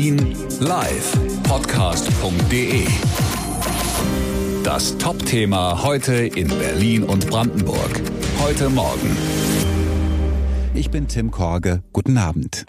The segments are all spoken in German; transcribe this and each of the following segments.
Berlin live Podcast.de. Das Top-Thema heute in Berlin und Brandenburg. Heute Morgen. Ich bin Tim Korge. Guten Abend.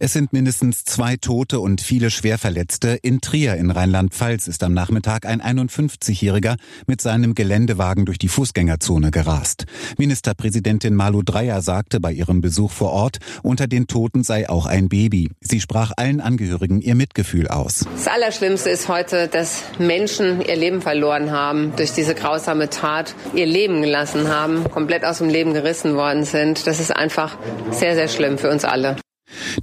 Es sind mindestens zwei Tote und viele Schwerverletzte. In Trier in Rheinland-Pfalz ist am Nachmittag ein 51-Jähriger mit seinem Geländewagen durch die Fußgängerzone gerast. Ministerpräsidentin Malu Dreyer sagte bei ihrem Besuch vor Ort, unter den Toten sei auch ein Baby. Sie sprach allen Angehörigen ihr Mitgefühl aus. Das Allerschlimmste ist heute, dass Menschen ihr Leben verloren haben, durch diese grausame Tat ihr Leben gelassen haben, komplett aus dem Leben gerissen worden sind. Das ist einfach sehr, sehr schlimm für uns alle.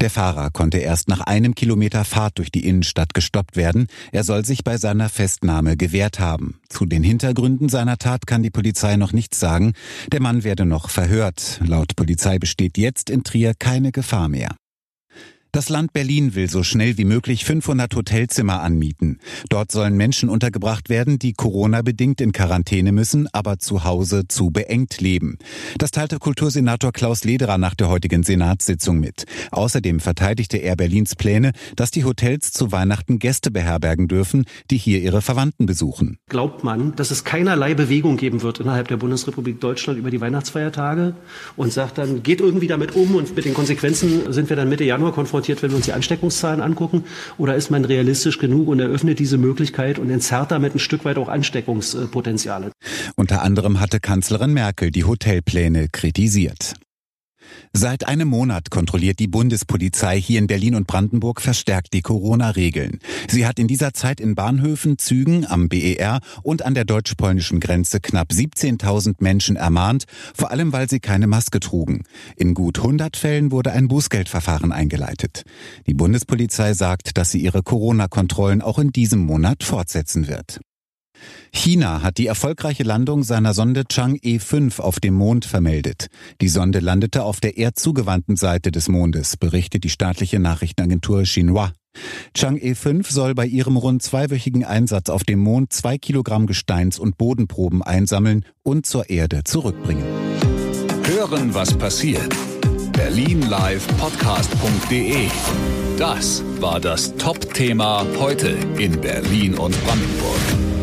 Der Fahrer konnte erst nach einem Kilometer Fahrt durch die Innenstadt gestoppt werden. Er soll sich bei seiner Festnahme gewehrt haben. Zu den Hintergründen seiner Tat kann die Polizei noch nichts sagen. Der Mann werde noch verhört. Laut Polizei besteht jetzt in Trier keine Gefahr mehr. Das Land Berlin will so schnell wie möglich 500 Hotelzimmer anmieten. Dort sollen Menschen untergebracht werden, die Corona-bedingt in Quarantäne müssen, aber zu Hause zu beengt leben. Das teilte Kultursenator Klaus Lederer nach der heutigen Senatssitzung mit. Außerdem verteidigte er Berlins Pläne, dass die Hotels zu Weihnachten Gäste beherbergen dürfen, die hier ihre Verwandten besuchen. Glaubt man, dass es keinerlei Bewegung geben wird innerhalb der Bundesrepublik Deutschland über die Weihnachtsfeiertage und sagt dann, geht irgendwie damit um und mit den Konsequenzen sind wir dann Mitte Januar konfrontiert transportiert, wenn wir uns die Ansteckungszahlen angucken? Oder ist man realistisch genug und eröffnet diese Möglichkeit und entzerrt damit ein Stück weit auch Ansteckungspotenziale? Unter anderem hatte Kanzlerin Merkel die Hotelpläne kritisiert. Seit einem Monat kontrolliert die Bundespolizei hier in Berlin und Brandenburg verstärkt die Corona-Regeln. Sie hat in dieser Zeit in Bahnhöfen, Zügen, am BER und an der deutsch-polnischen Grenze knapp 17.000 Menschen ermahnt, vor allem weil sie keine Maske trugen. In gut 100 Fällen wurde ein Bußgeldverfahren eingeleitet. Die Bundespolizei sagt, dass sie ihre Corona-Kontrollen auch in diesem Monat fortsetzen wird. China hat die erfolgreiche Landung seiner Sonde Chang'e 5 auf dem Mond vermeldet. Die Sonde landete auf der erdzugewandten Seite des Mondes, berichtet die staatliche Nachrichtenagentur Xinhua. Chang'e 5 soll bei ihrem rund zweiwöchigen Einsatz auf dem Mond zwei Kilogramm Gesteins- und Bodenproben einsammeln und zur Erde zurückbringen. Hören, was passiert. Berlin Live Podcast.de. Das war das Top-Thema heute in Berlin und Brandenburg.